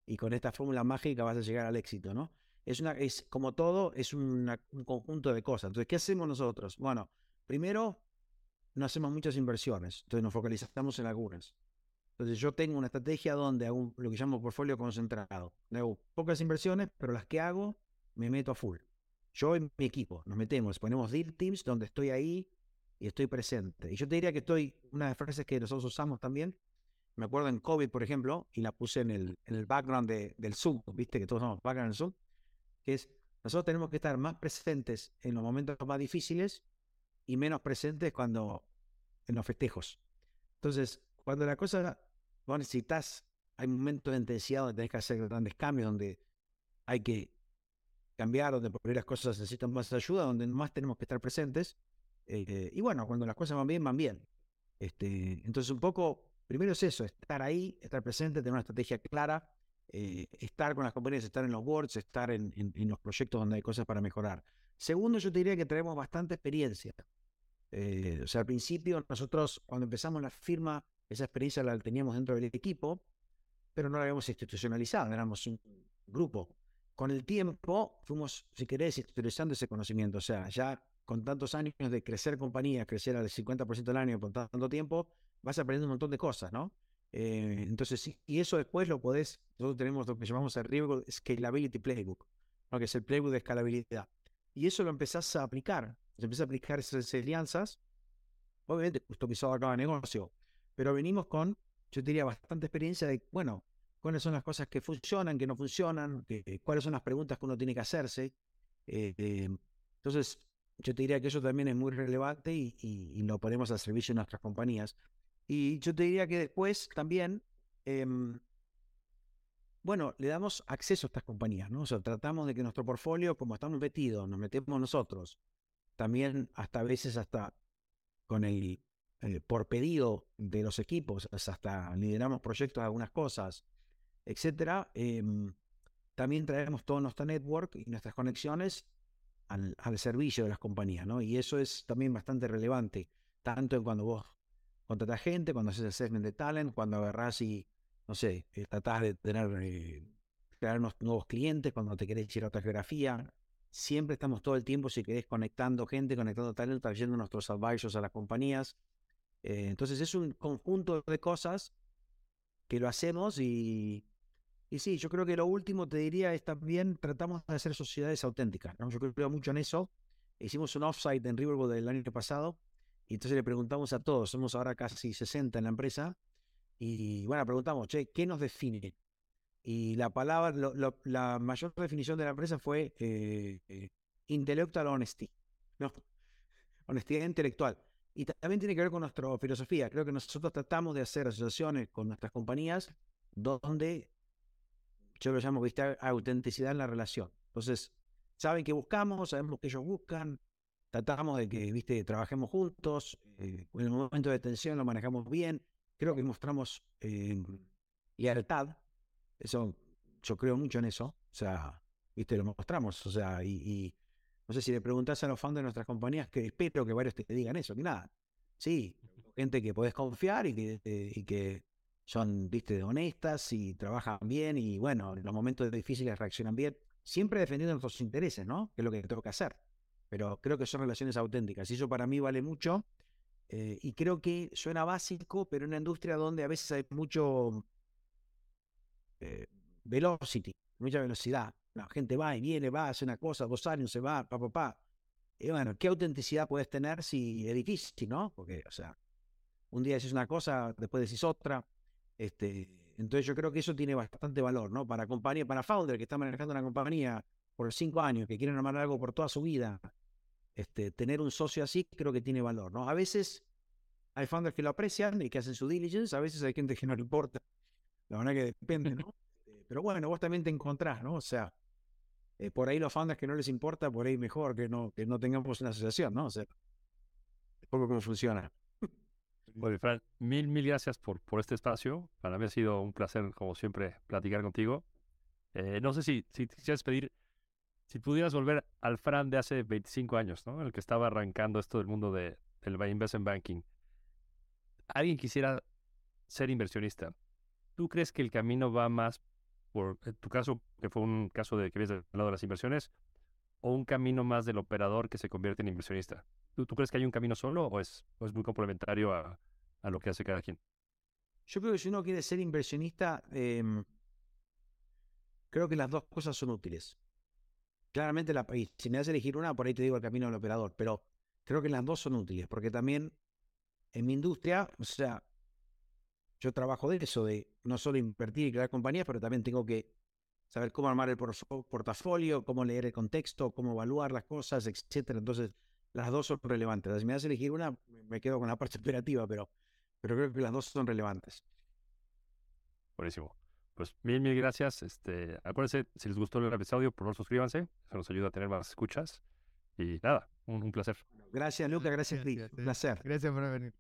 y con esta fórmula mágica vas a llegar al éxito, ¿no? Es una, es como todo, es un conjunto de cosas. Entonces, ¿qué hacemos nosotros? Bueno, primero, no hacemos muchas inversiones. Entonces nos focalizamos en algunas. Entonces yo tengo una estrategia donde hago lo que llamo portfolio concentrado. Hago pocas inversiones, pero las que hago me meto a full. Yo y mi equipo nos metemos, ponemos deal teams donde estoy ahí y estoy presente. Y yo te diría que estoy, una de las frases que nosotros usamos también, me acuerdo en COVID, por ejemplo, y la puse en el, en el background del Zoom, viste que todos somos background del Zoom, que es, nosotros tenemos que estar más presentes en los momentos más difíciles y menos presentes cuando en los festejos. Entonces, cuando la cosa vos necesitas, hay momentos de intensidad donde tenés que hacer grandes cambios, donde hay que cambiar, donde por ahí las cosas necesitan más ayuda, donde más tenemos que estar presentes. Eh, y bueno, cuando las cosas van bien, van bien. Este, entonces, un poco, primero es eso, estar ahí, estar presente, tener una estrategia clara, eh, estar con las compañías, estar en los boards, estar en, los proyectos donde hay cosas para mejorar. Segundo, yo te diría que tenemos bastante experiencia. Eh, o sea, al principio, nosotros, cuando empezamos la firma, esa experiencia la teníamos dentro del equipo, pero no la habíamos institucionalizado, éramos un grupo. Con el tiempo fuimos, si querés, institucionalizando ese conocimiento. O sea, ya con tantos años de crecer compañía, crecer al 50% del año por tanto tiempo, vas aprendiendo un montón de cosas, ¿no? Eh, entonces, y eso después lo podés, nosotros tenemos lo que llamamos el Scalability Playbook, que es el playbook de escalabilidad. Y eso lo empezás a aplicar, se empieza a aplicar esas alianzas, obviamente customizado a cada negocio, pero venimos con, yo diría, bastante experiencia de, bueno, cuáles son las cosas que funcionan, que no funcionan, cuáles son las preguntas que uno tiene que hacerse. Eh, eh, entonces, yo te diría que eso también es muy relevante y, lo ponemos al servicio de nuestras compañías. Y yo te diría que después también, em, bueno, le damos acceso a estas compañías, ¿no? O sea, tratamos de que nuestro portfolio, como estamos metidos, nos metemos nosotros, también hasta a veces hasta con el, eh, por pedido de los equipos, hasta lideramos proyectos de algunas cosas, etcétera. Em, también traemos todo nuestro network y nuestras conexiones al, servicio de las compañías, ¿no? Y eso es también bastante relevante, tanto en cuando vos contratás gente, cuando haces assessment de talent, cuando agarrás y, no sé, eh, tratás de tener, eh, crear nuevos clientes, cuando te querés ir a otra geografía. Siempre estamos todo el tiempo, si querés, conectando gente, conectando talent, trayendo nuestros advisors a las compañías. Eh, entonces es un conjunto de cosas que lo hacemos y, y sí, yo creo que lo último te diría es también tratamos de hacer sociedades auténticas. Yo creo mucho en eso. Hicimos un offsite en Riverwood el año pasado y entonces le preguntamos a todos, somos ahora casi 60 en la empresa, y bueno, preguntamos, che, ¿qué nos define? Y la palabra, la mayor definición de la empresa fue eh, eh, intellectual honesty, ¿no? Honestidad intelectual. Y también tiene que ver con nuestra filosofía. Creo que nosotros tratamos de hacer asociaciones con nuestras compañías donde yo lo llamo, viste, autenticidad en la relación. Entonces, saben que buscamos, sabemos que ellos buscan, tratamos de que, viste, trabajemos juntos, eh, en el momento de tensión lo manejamos bien, creo que mostramos eh, lealtad, eso, yo creo mucho en eso, o sea, viste, lo mostramos, o sea, y, no sé si le preguntas a los fans de nuestras compañías, que espero que varios te digan eso, que nada, sí, gente que podés confiar y que, eh, y que son, viste, honestas y trabajan bien y bueno, en los momentos difíciles reaccionan bien, siempre defendiendo nuestros intereses, ¿no? Que es lo que tengo que hacer. Pero creo que son relaciones auténticas y eso para mí vale mucho. Eh, y creo que suena básico, pero en una industria donde a veces hay mucho eh, velocity, mucha velocidad. La gente va y viene, va, hace una cosa, dos años se va, pa, pa, pa. Y bueno, ¿qué autenticidad puedes tener si es difícil, no? Porque, o sea, un día decís una cosa, después decís otra. Este, entonces yo creo que eso tiene bastante valor, ¿no? Para compañía, para founder que está manejando una compañía por cinco años, que quieren armar algo por toda su vida, este, tener un socio así creo que tiene valor, ¿no? A veces hay founders que lo aprecian y que hacen su diligence, a veces hay gente que no le importa. La verdad que depende, ¿no? Este, pero bueno, vos también te encontrás, ¿no? O sea, eh, por ahí los founders que no les importa, por ahí mejor que no, que no tengamos una asociación, ¿no? O sea, es poco cómo funciona. Bueno, Fran, mil, mil gracias por, por este espacio. Para mí ha sido un placer, como siempre, platicar contigo. Eh, no sé si, si quisieras pedir, si pudieras volver al Fran de hace 25 años, ¿no? El que estaba arrancando esto del mundo de, del investment banking. Alguien quisiera ser inversionista. ¿Tú crees que el camino va más por tu caso, que fue un caso de que ves del lado de las inversiones, o un camino más del operador que se convierte en inversionista? ¿Tú, crees que hay un camino solo o es, muy complementario a, lo que hace cada quien? Yo creo que si uno quiere ser inversionista, em, creo que las dos cosas son útiles. Claramente, la, si me das a elegir una, por ahí te digo el camino del operador, pero creo que las dos son útiles, porque también en mi industria, o sea, yo trabajo de eso, de no solo invertir y crear compañías, pero también tengo que saber cómo armar el portafolio, cómo leer el contexto, cómo evaluar las cosas, etcétera. Entonces, las dos son relevantes. Si me das a elegir una, me quedo con la parte operativa, pero, pero creo que las dos son relevantes. Buenísimo. Pues mil, mil gracias. Este, acuérdense, si les gustó el episodio, por favor suscríbanse. Eso nos ayuda a tener más escuchas. Y nada, un, placer. Gracias, Luca. Gracias, Luis. Un placer. Gracias por venir.